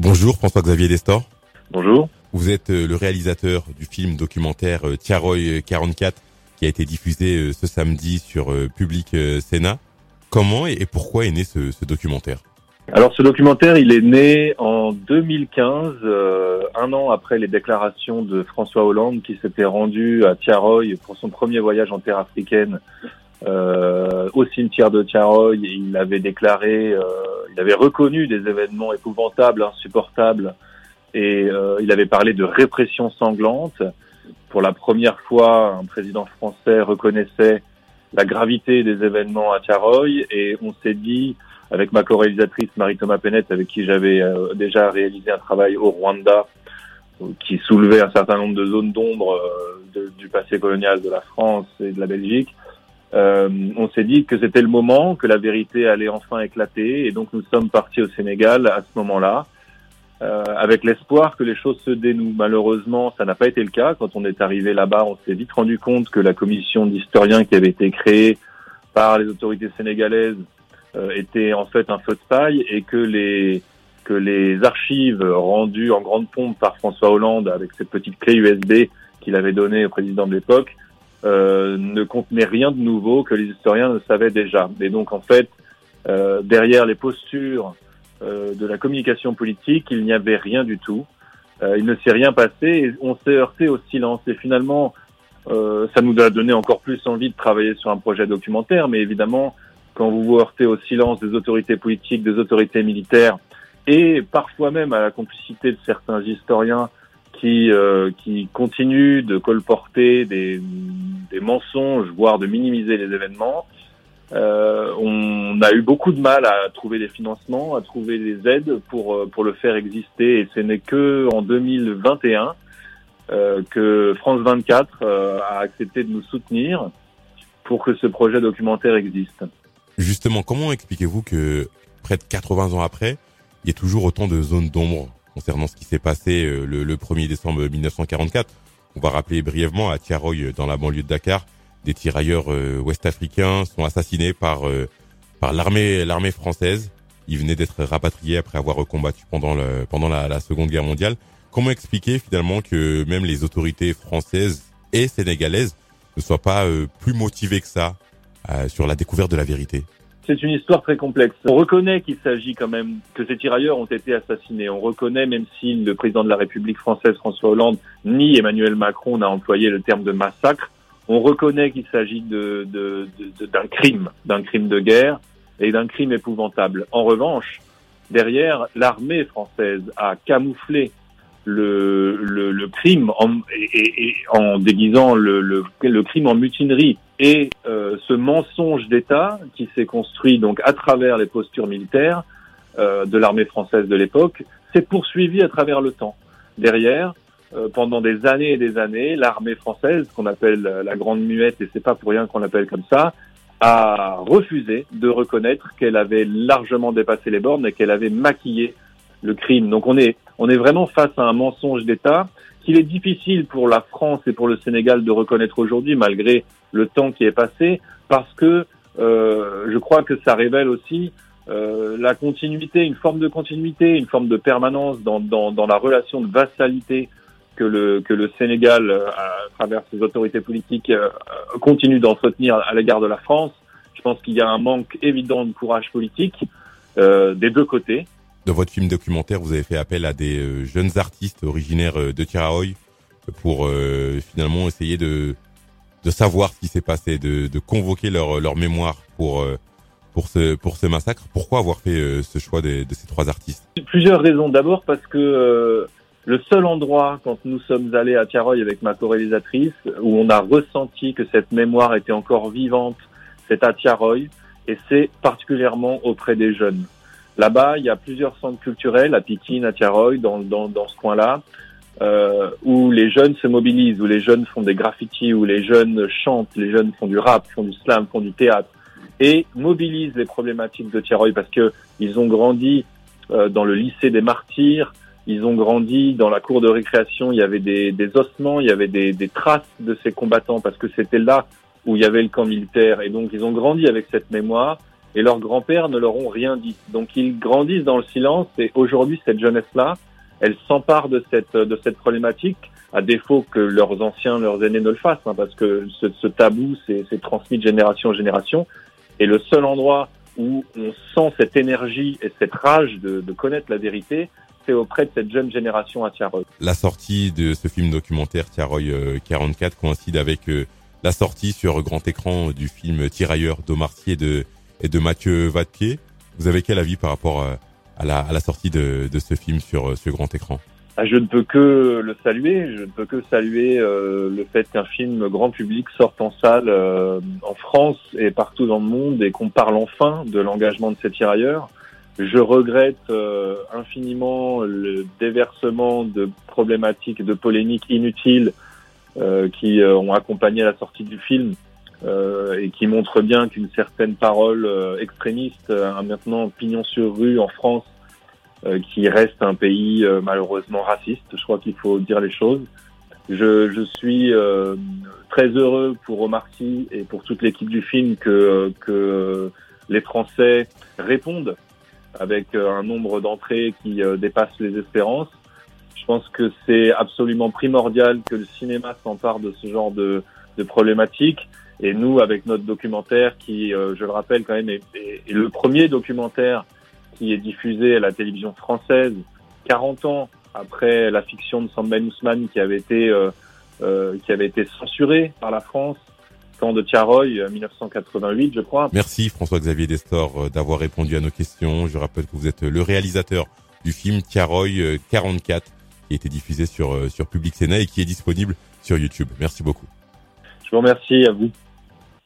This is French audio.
Bonjour François-Xavier Destor. Bonjour. Vous êtes euh, le réalisateur du film documentaire euh, Tiaroy 44 qui a été diffusé euh, ce samedi sur Public Sénat. Comment et pourquoi est né ce, ce documentaire? Alors ce documentaire, il est né en 2015, un an après les déclarations de François Hollande qui s'était rendu à Tiaroy pour son premier voyage en terre africaine euh, au cimetière de Tiaroy. Il avait déclaré, euh, il avait reconnu des événements épouvantables, insupportables, et euh, il avait parlé de répression sanglante. Pour la première fois, un président français reconnaissait la gravité des événements à Tiaroy, et on s'est dit, avec ma co-réalisatrice Marie-Thomas Pennette, avec qui j'avais euh, déjà réalisé un travail au Rwanda, qui soulevait un certain nombre de zones d'ombre du passé colonial de la France et de la Belgique, euh, on s'est dit que c'était le moment, que la vérité allait enfin éclater, et donc nous sommes partis au Sénégal à ce moment-là, euh, avec l'espoir que les choses se dénouent. Malheureusement, ça n'a pas été le cas. Quand on est arrivé là-bas, on s'est vite rendu compte que la commission d'historiens qui avait été créée par les autorités sénégalaises euh, était en fait un feu de paille et que les que les archives rendues en grande pompe par François Hollande avec cette petite clé USB qu'il avait donnée au président de l'époque euh, ne contenait rien de nouveau que les historiens ne savaient déjà. Et donc en fait, euh, derrière les postures euh, de la communication politique, il n'y avait rien du tout. Euh, il ne s'est rien passé et on s'est heurté au silence. Et finalement, euh, ça nous a donné encore plus envie de travailler sur un projet documentaire. Mais évidemment, quand vous vous heurtez au silence des autorités politiques, des autorités militaires et parfois même à la complicité de certains historiens qui, qui continuent de colporter des, des mensonges, voire de minimiser les événements. Euh, on a eu beaucoup de mal à trouver des financements, à trouver des aides pour euh, pour le faire exister. Et ce n'est que en 2021 euh, que France 24 euh, a accepté de nous soutenir pour que ce projet documentaire existe. Justement, comment expliquez-vous que près de 80 ans après, il y a toujours autant de zones d'ombre concernant ce qui s'est passé le 1er décembre 1944 on va rappeler brièvement à Tiaroy, dans la banlieue de Dakar, des tirailleurs euh, ouest-africains sont assassinés par euh, par l'armée l'armée française. Ils venaient d'être rapatriés après avoir combattu pendant le, pendant la, Seconde Guerre mondiale. Comment expliquer finalement que même les autorités françaises et sénégalaises ne soient pas euh, plus motivées que ça sur la découverte de la vérité? C'est une histoire très complexe. On reconnaît qu'il s'agit quand même que ces tirailleurs ont été assassinés. On reconnaît, même si le président de la République française, François Hollande, ni Emmanuel Macron n'a employé le terme de massacre, on reconnaît qu'il s'agit d'un crime, d'un crime de guerre et d'un crime épouvantable. En revanche, derrière, l'armée française a camouflé le, crime en, et, en déguisant le crime en mutinerie et euh, ce mensonge d'État qui s'est construit donc à travers les postures militaires euh, de l'armée française de l'époque s'est poursuivi à travers le temps. Derrière, euh, pendant des années et des années, l'armée française, qu'on appelle la Grande Muette, et c'est pas pour rien qu'on l'appelle comme ça, a refusé de reconnaître qu'elle avait largement dépassé les bornes et qu'elle avait maquillé le crime. Donc on est on est vraiment face à un mensonge d'État qu'il est difficile pour la France et pour le Sénégal de reconnaître aujourd'hui, malgré le temps qui est passé, parce que euh, je crois que ça révèle aussi euh, la continuité, une forme de continuité, une forme de permanence dans, dans, dans la relation de vassalité que le, que le Sénégal, euh, à travers ses autorités politiques, euh, continue d'entretenir à l'égard de la France. Je pense qu'il y a un manque évident de courage politique euh, des deux côtés. Dans votre film documentaire, vous avez fait appel à des euh, jeunes artistes originaires euh, de Tiraoy pour euh, finalement essayer de de savoir ce qui s'est passé, de, convoquer leur leur mémoire pour pour ce pour ce massacre. Pourquoi avoir fait ce choix de, de ces trois artistes? Plusieurs raisons. D'abord parce que le seul endroit, quand nous sommes allés à Tiaroy avec ma co-réalisatrice, où on a ressenti que cette mémoire était encore vivante, c'est à Tiaroy, et c'est particulièrement auprès des jeunes. Là-bas, il y a plusieurs centres culturels, à Pikine, à Tiaroy, dans, dans, dans ce coin-là, euh, où les jeunes se mobilisent, où les jeunes font des graffitis, où les jeunes chantent, les jeunes font du rap, font du slam, font du théâtre, et mobilisent les problématiques de Tiaroy parce que ils ont grandi euh, dans le lycée des martyrs, ils ont grandi dans la cour de récréation, il y avait des, des ossements, il y avait des, des traces de ces combattants parce que c'était là où il y avait le camp militaire, et donc ils ont grandi avec cette mémoire et leurs grands-pères ne leur ont rien dit. Donc ils grandissent dans le silence et aujourd'hui cette jeunesse-là, elle s'empare de cette de cette problématique à défaut que leurs anciens, leurs aînés ne le fassent, hein, parce que ce, ce tabou c'est transmis de génération en génération. Et le seul endroit où on sent cette énergie et cette rage de, de connaître la vérité, c'est auprès de cette jeune génération à Tiaroy. La sortie de ce film documentaire Tiaroy 44 euh, coïncide avec euh, la sortie sur grand écran du film Tirailleurs d'Omarcier de, et de Mathieu Vadepied. Vous avez quel avis par rapport euh, à la, sortie de, ce film sur ce grand écran? Ah, je ne peux que le saluer. Je ne peux que saluer euh, le fait qu'un film grand public sorte en salle euh, en France et partout dans le monde et qu'on parle enfin de l'engagement de ces tirailleurs. Je regrette euh, infiniment le déversement de problématiques, de polémiques inutiles qui ont accompagné la sortie du film et qui montrent bien qu'une certaine parole extrémiste a maintenant pignon sur rue en France euh, qui reste un pays euh, malheureusement raciste. Je crois qu'il faut dire les choses. Je, je suis euh, très heureux pour Omar Sy et pour toute l'équipe du film que, que les Français répondent avec un nombre d'entrées qui dépasse les espérances. Je pense que c'est absolument primordial que le cinéma s'empare de ce genre de, de problématiques. Et nous, avec notre documentaire, qui, je le rappelle quand même, est, est le premier documentaire qui est diffusé à la télévision française 40 ans après la fiction de Ben Ousmane qui avait été euh, euh, qui avait été censurée par la France camp de Tiaroy 1988 je crois. Merci François-Xavier Destor euh, d'avoir répondu à nos questions. Je rappelle que vous êtes le réalisateur du film Tiaroy 44 qui a été diffusé sur sur Public Sénat et qui est disponible sur YouTube. Merci beaucoup. Je vous remercie à vous.